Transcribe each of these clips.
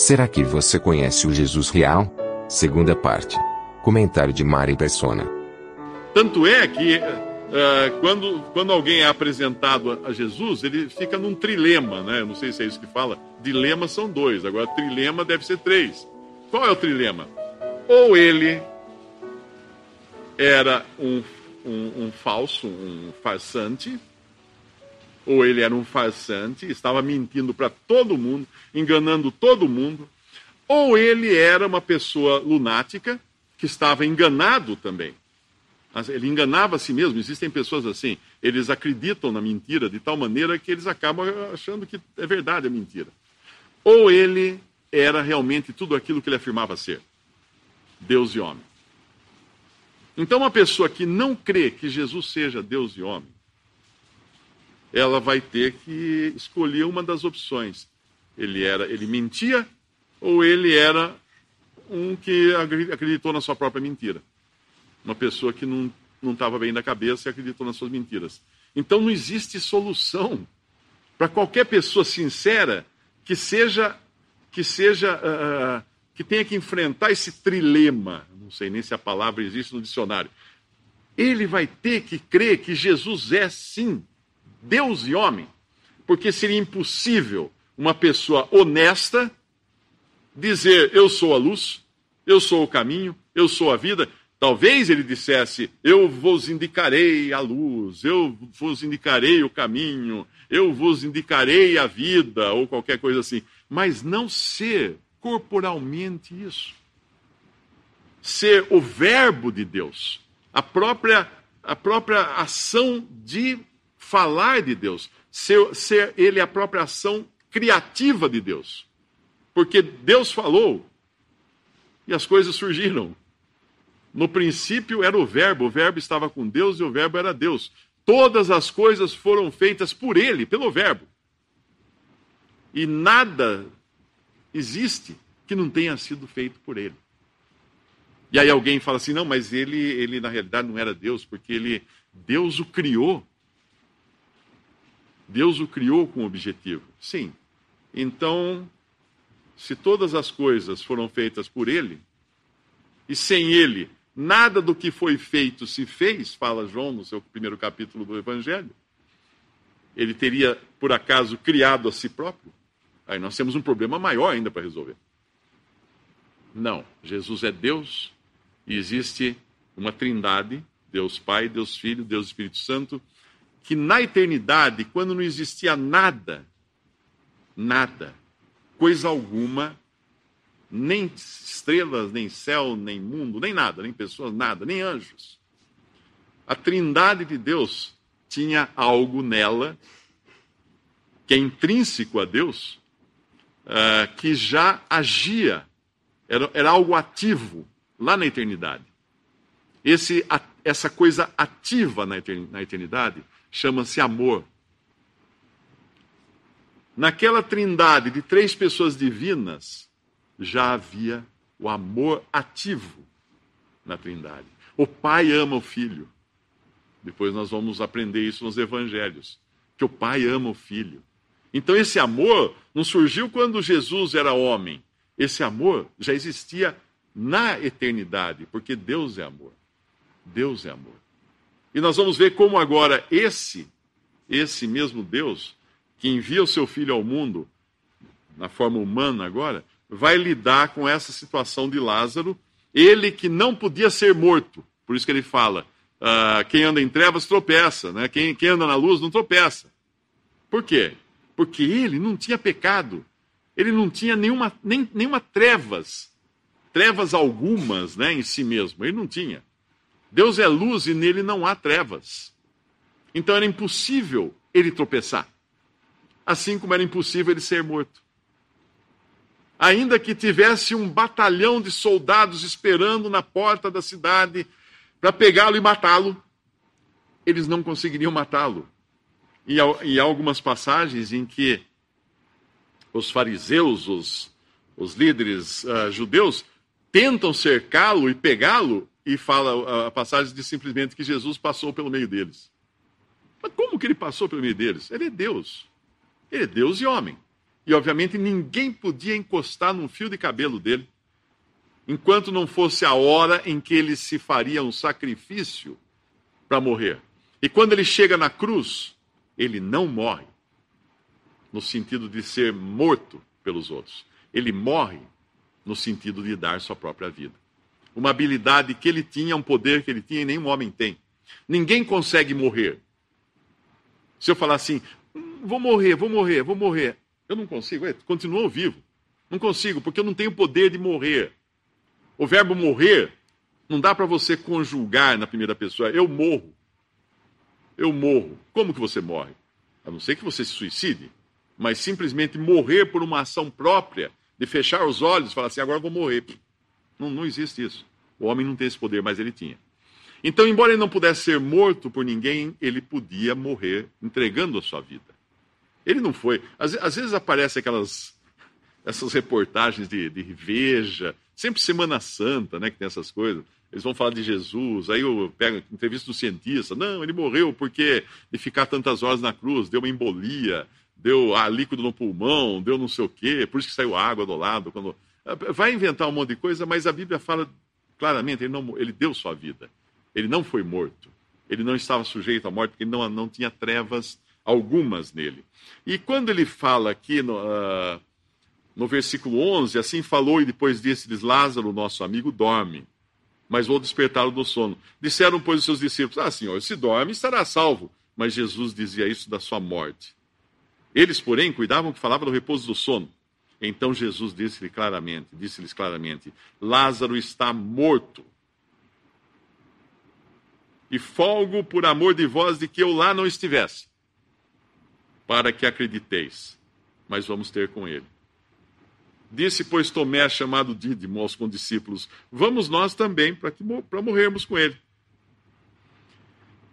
Será que você conhece o Jesus real? Segunda parte. Comentário de Mari Persona. Tanto é que uh, quando, quando alguém é apresentado a Jesus, ele fica num trilema, né? Não sei se é isso que fala. Dilemas são dois, agora trilema deve ser três. Qual é o trilema? Ou ele era um, um, um falso, um farsante, ou ele era um farsante, estava mentindo para todo mundo, enganando todo mundo, ou ele era uma pessoa lunática que estava enganado também. Ele enganava a si mesmo. Existem pessoas assim, eles acreditam na mentira de tal maneira que eles acabam achando que é verdade a mentira. Ou ele era realmente tudo aquilo que ele afirmava ser: Deus e homem. Então, uma pessoa que não crê que Jesus seja Deus e homem, ela vai ter que escolher uma das opções. Ele era, ele mentia ou ele era um que acreditou na sua própria mentira. Uma pessoa que não não estava bem da cabeça e acreditou nas suas mentiras. Então não existe solução para qualquer pessoa sincera que seja que seja uh, que tenha que enfrentar esse trilema. Não sei nem se a palavra existe no dicionário. Ele vai ter que crer que Jesus é sim Deus e homem, porque seria impossível uma pessoa honesta dizer: Eu sou a luz, eu sou o caminho, eu sou a vida. Talvez ele dissesse: Eu vos indicarei a luz, eu vos indicarei o caminho, eu vos indicarei a vida, ou qualquer coisa assim. Mas não ser corporalmente isso. Ser o Verbo de Deus, a própria, a própria ação de falar de Deus, ser, ser ele a própria ação criativa de Deus. Porque Deus falou e as coisas surgiram. No princípio era o Verbo, o Verbo estava com Deus e o Verbo era Deus. Todas as coisas foram feitas por Ele, pelo Verbo. E nada existe que não tenha sido feito por Ele. E aí alguém fala assim: não, mas ele, ele na realidade não era Deus, porque ele, Deus o criou. Deus o criou com objetivo. Sim. Então, se todas as coisas foram feitas por Ele, e sem Ele Nada do que foi feito se fez, fala João no seu primeiro capítulo do Evangelho. Ele teria, por acaso, criado a si próprio? Aí nós temos um problema maior ainda para resolver. Não, Jesus é Deus e existe uma trindade, Deus Pai, Deus Filho, Deus Espírito Santo, que na eternidade, quando não existia nada, nada, coisa alguma, nem estrelas, nem céu, nem mundo, nem nada, nem pessoas, nada, nem anjos. A trindade de Deus tinha algo nela que é intrínseco a Deus, uh, que já agia, era, era algo ativo lá na eternidade. Esse, essa coisa ativa na eternidade chama-se amor. Naquela trindade de três pessoas divinas, já havia o amor ativo na Trindade. O Pai ama o Filho. Depois nós vamos aprender isso nos Evangelhos, que o Pai ama o Filho. Então esse amor não surgiu quando Jesus era homem. Esse amor já existia na eternidade, porque Deus é amor. Deus é amor. E nós vamos ver como agora esse esse mesmo Deus que envia o seu filho ao mundo na forma humana agora, vai lidar com essa situação de Lázaro, ele que não podia ser morto. Por isso que ele fala: uh, quem anda em trevas tropeça, né? quem, quem anda na luz não tropeça. Por quê? Porque ele não tinha pecado, ele não tinha nenhuma, nem, nenhuma trevas, trevas algumas né, em si mesmo, ele não tinha. Deus é luz e nele não há trevas. Então era impossível ele tropeçar. assim como era impossível ele ser morto. Ainda que tivesse um batalhão de soldados esperando na porta da cidade para pegá-lo e matá-lo, eles não conseguiriam matá-lo. E, há algumas passagens em que os fariseus, os, os líderes uh, judeus, tentam cercá-lo e pegá-lo, e fala a passagem de simplesmente que Jesus passou pelo meio deles. Mas como que ele passou pelo meio deles? Ele é Deus. Ele é Deus e homem. E obviamente ninguém podia encostar num fio de cabelo dele, enquanto não fosse a hora em que ele se faria um sacrifício para morrer. E quando ele chega na cruz, ele não morre no sentido de ser morto pelos outros. Ele morre no sentido de dar sua própria vida. Uma habilidade que ele tinha, um poder que ele tinha e nenhum homem tem. Ninguém consegue morrer. Se eu falar assim, vou morrer, vou morrer, vou morrer, eu não consigo, é, continuo vivo. Não consigo, porque eu não tenho poder de morrer. O verbo morrer não dá para você conjugar na primeira pessoa. Eu morro. Eu morro. Como que você morre? A não ser que você se suicide mas simplesmente morrer por uma ação própria, de fechar os olhos e falar assim, agora vou morrer. Não, não existe isso. O homem não tem esse poder, mas ele tinha. Então, embora ele não pudesse ser morto por ninguém, ele podia morrer entregando a sua vida. Ele não foi. Às, às vezes aparecem aquelas essas reportagens de, de Veja, sempre Semana Santa, né, que tem essas coisas. Eles vão falar de Jesus, aí eu pego entrevista do cientista. Não, ele morreu porque de ficar tantas horas na cruz, deu uma embolia, deu ah, líquido no pulmão, deu não sei o quê, por isso que saiu água do lado. Quando... Vai inventar um monte de coisa, mas a Bíblia fala claramente, ele, não, ele deu sua vida. Ele não foi morto. Ele não estava sujeito à morte, porque não, não tinha trevas algumas nele. E quando ele fala aqui no, uh, no versículo 11, assim falou e depois disse-lhes, Lázaro, nosso amigo, dorme, mas vou despertá-lo do sono. Disseram, pois, os seus discípulos, ah, senhor, se dorme, estará salvo. Mas Jesus dizia isso da sua morte. Eles, porém, cuidavam que falava do repouso do sono. Então Jesus disse-lhes claramente, disse-lhes claramente: Lázaro está morto. E folgo por amor de vós de que eu lá não estivesse, para que acrediteis. Mas vamos ter com ele. Disse, pois, Tomé, chamado Dídimo, aos condiscípulos: Vamos nós também para morrermos com ele.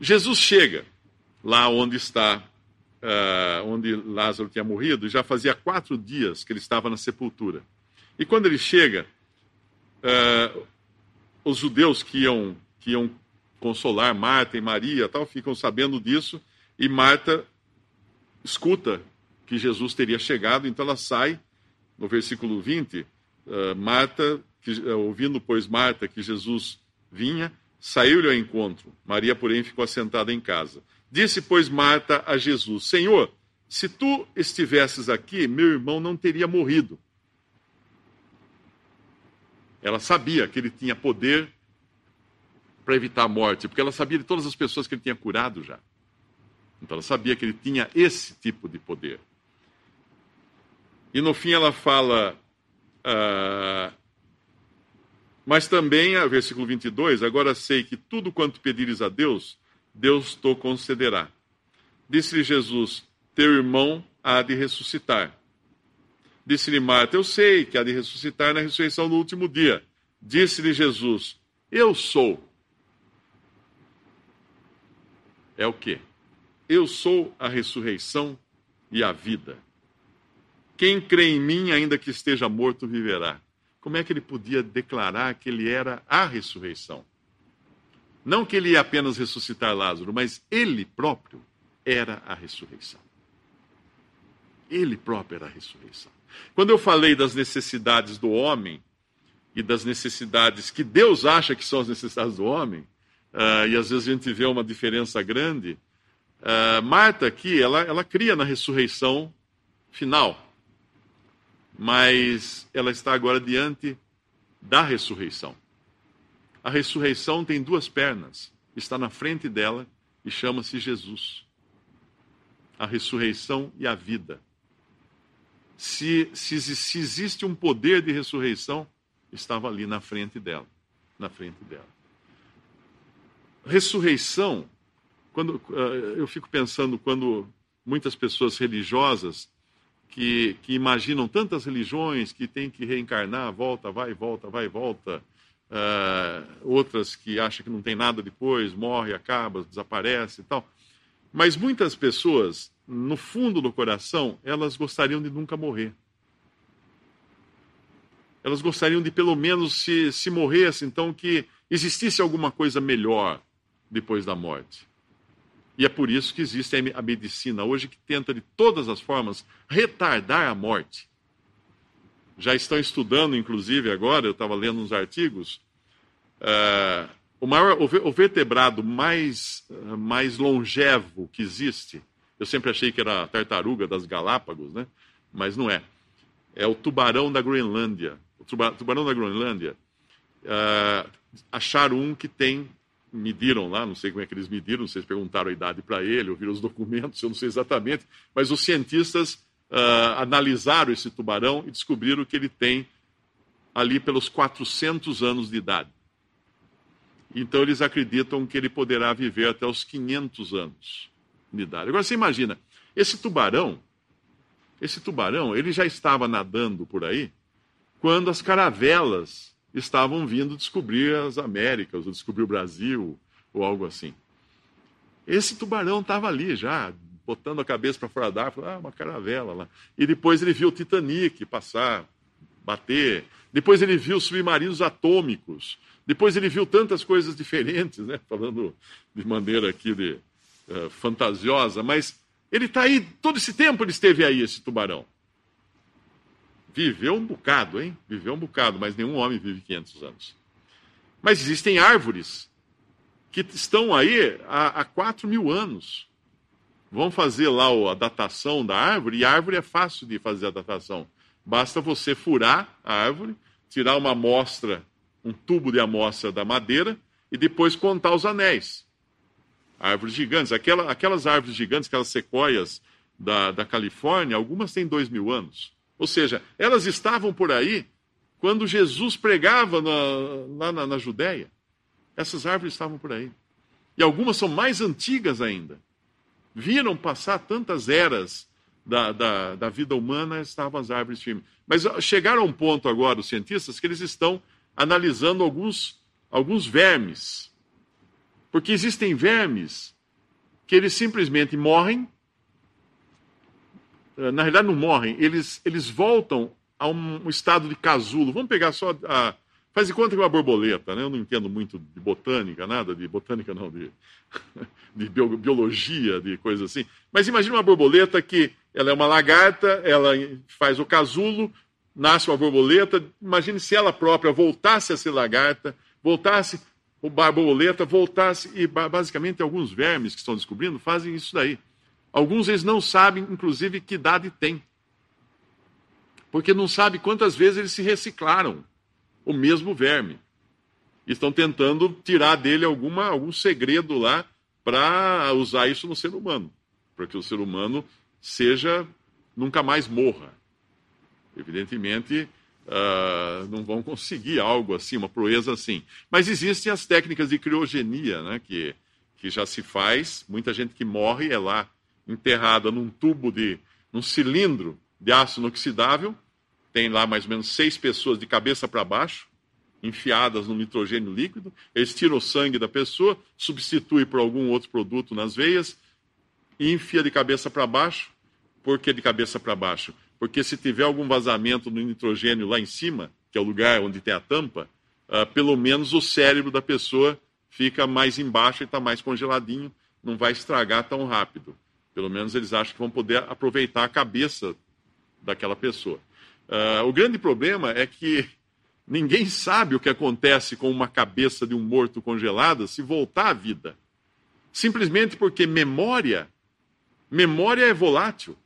Jesus chega lá onde está uh, onde Lázaro tinha morrido, já fazia quatro dias que ele estava na sepultura. E quando ele chega, uh, os judeus que iam, que iam consolar Marta e Maria tal, ficam sabendo disso, e Marta escuta que Jesus teria chegado, então ela sai, no versículo 20, uh, ah, Marta, que, ouvindo, pois, Marta que Jesus vinha, saiu-lhe ao encontro. Maria, porém, ficou assentada em casa. Disse, pois, Marta a Jesus: Senhor, se tu estivesses aqui, meu irmão não teria morrido. Ela sabia que ele tinha poder para evitar a morte, porque ela sabia de todas as pessoas que ele tinha curado já. Então ela sabia que ele tinha esse tipo de poder. E no fim ela fala, uh, mas também, versículo 22, agora sei que tudo quanto pedires a Deus, Deus te concederá. Disse-lhe Jesus: Teu irmão há de ressuscitar. Disse-lhe Marta: Eu sei que há de ressuscitar na ressurreição no último dia. Disse-lhe Jesus: Eu sou. É o que? Eu sou a ressurreição e a vida. Quem crê em mim, ainda que esteja morto, viverá. Como é que ele podia declarar que ele era a ressurreição? Não que ele ia apenas ressuscitar Lázaro, mas ele próprio era a ressurreição. Ele próprio era a ressurreição. Quando eu falei das necessidades do homem e das necessidades que Deus acha que são as necessidades do homem, uh, e às vezes a gente vê uma diferença grande, uh, Marta aqui, ela, ela cria na ressurreição final, mas ela está agora diante da ressurreição. A ressurreição tem duas pernas, está na frente dela e chama-se Jesus. A ressurreição e a vida. Se, se, se, existe um poder de ressurreição, estava ali na frente dela. Na frente dela. Ressurreição, quando uh, eu fico pensando quando muitas pessoas religiosas que, que imaginam tantas religiões que tem que reencarnar, volta, vai, volta, vai, volta. Uh, outras que acham que não tem nada depois, morre, acaba, desaparece e tal. Mas muitas pessoas, no fundo do coração, elas gostariam de nunca morrer. Elas gostariam de pelo menos se, se morresse, então que existisse alguma coisa melhor depois da morte. E é por isso que existe a medicina hoje que tenta de todas as formas retardar a morte. Já estão estudando, inclusive, agora, eu estava lendo uns artigos, uh, o, maior, o vertebrado mais, mais longevo que existe, eu sempre achei que era a tartaruga das Galápagos, né? mas não é. É o tubarão da Groenlândia. O tubarão da Groenlândia, uh, acharam um que tem mediram lá, não sei como é que eles mediram, se perguntaram a idade para ele, ouviram os documentos, eu não sei exatamente, mas os cientistas uh, analisaram esse tubarão e descobriram que ele tem ali pelos 400 anos de idade. Então eles acreditam que ele poderá viver até os 500 anos de idade. Agora você imagina, esse tubarão, esse tubarão, ele já estava nadando por aí quando as caravelas estavam vindo descobrir as Américas, ou descobrir o Brasil, ou algo assim. Esse tubarão estava ali já, botando a cabeça para fora d'água, ah, uma caravela lá. E depois ele viu o Titanic passar, bater. Depois ele viu submarinos atômicos. Depois ele viu tantas coisas diferentes, né? falando de maneira aqui de, uh, fantasiosa, mas ele está aí, todo esse tempo ele esteve aí, esse tubarão. Viveu um bocado, hein? Viveu um bocado, mas nenhum homem vive 500 anos. Mas existem árvores que estão aí há, há 4 mil anos. Vão fazer lá a datação da árvore, e a árvore é fácil de fazer a datação. Basta você furar a árvore, tirar uma amostra, um tubo de amostra da madeira, e depois contar os anéis. Árvores gigantes. Aquela, aquelas árvores gigantes, aquelas sequoias da, da Califórnia, algumas têm dois mil anos. Ou seja, elas estavam por aí quando Jesus pregava na, lá na, na Judéia. Essas árvores estavam por aí. E algumas são mais antigas ainda. Viram passar tantas eras da, da, da, vida humana, estavam as árvores firmes. Mas chegaram a um ponto agora, os cientistas, que eles estão analisando alguns, alguns vermes. Porque existem vermes que eles simplesmente morrem eh, na realidade não morrem, eles, eles voltam a um, estado de casulo. Vamos pegar só a. Faz de conta que é uma borboleta, né? Eu não entendo muito de botânica, nada de botânica, não, de, de biologia, de coisa assim. Mas imagine uma borboleta que ela é uma lagarta, ela faz o casulo, nasce uma borboleta. Imagine se ela própria voltasse a ser lagarta, voltasse o borboleta, voltasse e basicamente alguns vermes que estão descobrindo fazem isso daí. Alguns eles não sabem, inclusive, que idade tem. Porque não sabe quantas vezes eles se reciclaram, o mesmo verme. Estão tentando tirar dele alguma, algum segredo lá para usar isso no ser humano. Para que o ser humano seja, nunca mais morra. Evidentemente, uh, não vão conseguir algo assim, uma proeza assim. Mas existem as técnicas de criogenia, né, que, que já se faz. Muita gente que morre é lá enterrada num tubo de, num cilindro de aço inoxidável. Tem lá mais ou menos seis pessoas de cabeça para baixo, enfiadas no nitrogênio líquido. Eles tiram o sangue da pessoa, substituem por algum outro produto nas veias e enfia de cabeça para baixo. Por que de cabeça para baixo? Porque se tiver algum vazamento no nitrogênio lá em cima, que é o lugar onde tem a tampa, uh, pelo menos o cérebro da pessoa fica mais embaixo e está mais congeladinho, não vai estragar tão rápido. Pelo menos eles acham que vão poder aproveitar a cabeça daquela pessoa. Uh, o grande problema é que ninguém sabe o que acontece com uma cabeça de um morto congelada se voltar à vida. Simplesmente porque memória, memória é volátil.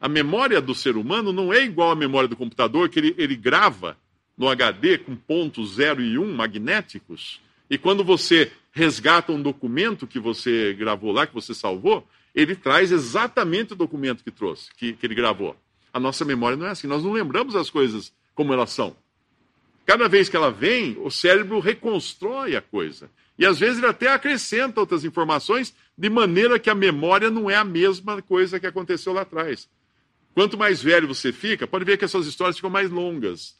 A memória do ser humano não é igual à memória do computador, que ele, ele grava no HD com pontos 0 e 1 um, magnéticos. E quando você resgata um documento que você gravou lá, que você salvou, ele traz exatamente o documento que trouxe, que, que ele gravou. A nossa memória não é assim, nós não lembramos as coisas como elas são. Cada vez que ela vem, o cérebro reconstrói a coisa. E às vezes ele até acrescenta outras informações, de maneira que a memória não é a mesma coisa que aconteceu lá atrás. Quanto mais velho você fica, pode ver que essas histórias ficam mais longas.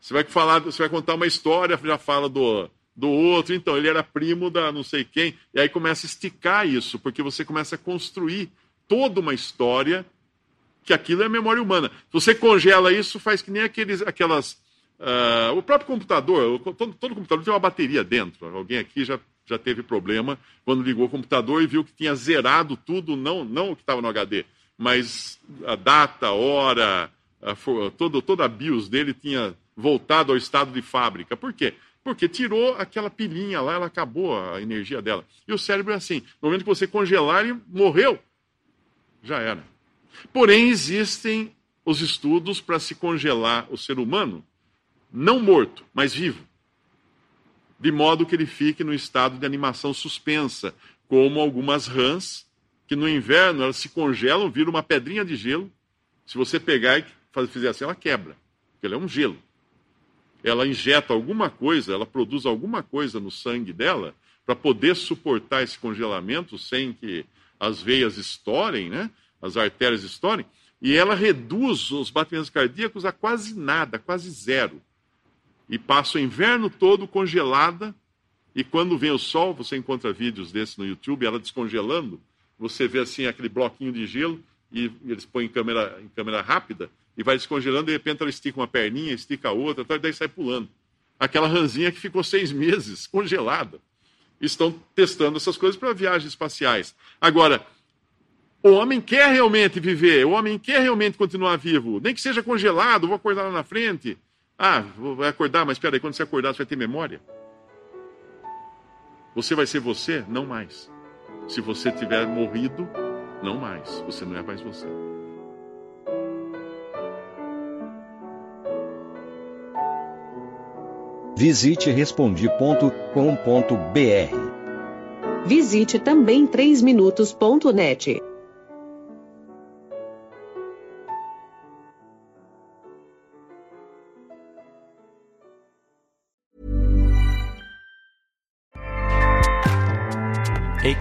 Você vai falar, você vai contar uma história, já fala do, do outro, então ele era primo da não sei quem, e aí começa a esticar isso, porque você começa a construir toda uma história que aquilo é memória humana. Se você congela isso, faz que nem aqueles, aquelas Uh, o próprio computador, todo, todo, computador tem uma bateria dentro. Alguém aqui já, já teve problema quando ligou o computador e viu que tinha zerado tudo, não, não o que estava no HD, mas a data, a hora, a, todo, toda a BIOS dele tinha voltado ao estado de fábrica. Por quê? Porque tirou aquela pilhinha lá, ela acabou a energia dela. E o cérebro é assim: no momento que você congelar, ele morreu. Já era. Porém, existem os estudos para se congelar o ser humano não morto, mas vivo. De modo que ele fique no estado de animação suspensa, como algumas rãs, que no inverno elas se congelam, viram uma pedrinha de gelo. Se você pegar e fizer assim, ela quebra, porque ela é um gelo. Ela injeta alguma coisa, ela produz alguma coisa no sangue dela para poder suportar esse congelamento sem que as veias estourem, né? As artérias estourem, e ela reduz os batimentos cardíacos a quase nada, quase zero e passa o inverno todo congelada. E quando vem o sol, você encontra vídeos desses no YouTube, ela descongelando. Você vê assim aquele bloquinho de gelo e eles põem em câmera, em câmera rápida e vai descongelando. De repente ela estica uma perninha, estica a outra, e daí sai pulando. Aquela ranzinha que ficou seis meses congelada. Estão testando essas coisas para viagens espaciais. Agora, o homem quer realmente viver, o homem quer realmente continuar vivo, nem que seja congelado, vou acordar lá na frente. Ah, vai acordar, mas espera aí, quando você acordar, você vai ter memória? Você vai ser você? Não mais. Se você tiver morrido, não mais. Você não é mais você. Visite respondi.com.br. Visite também 3minutos.net.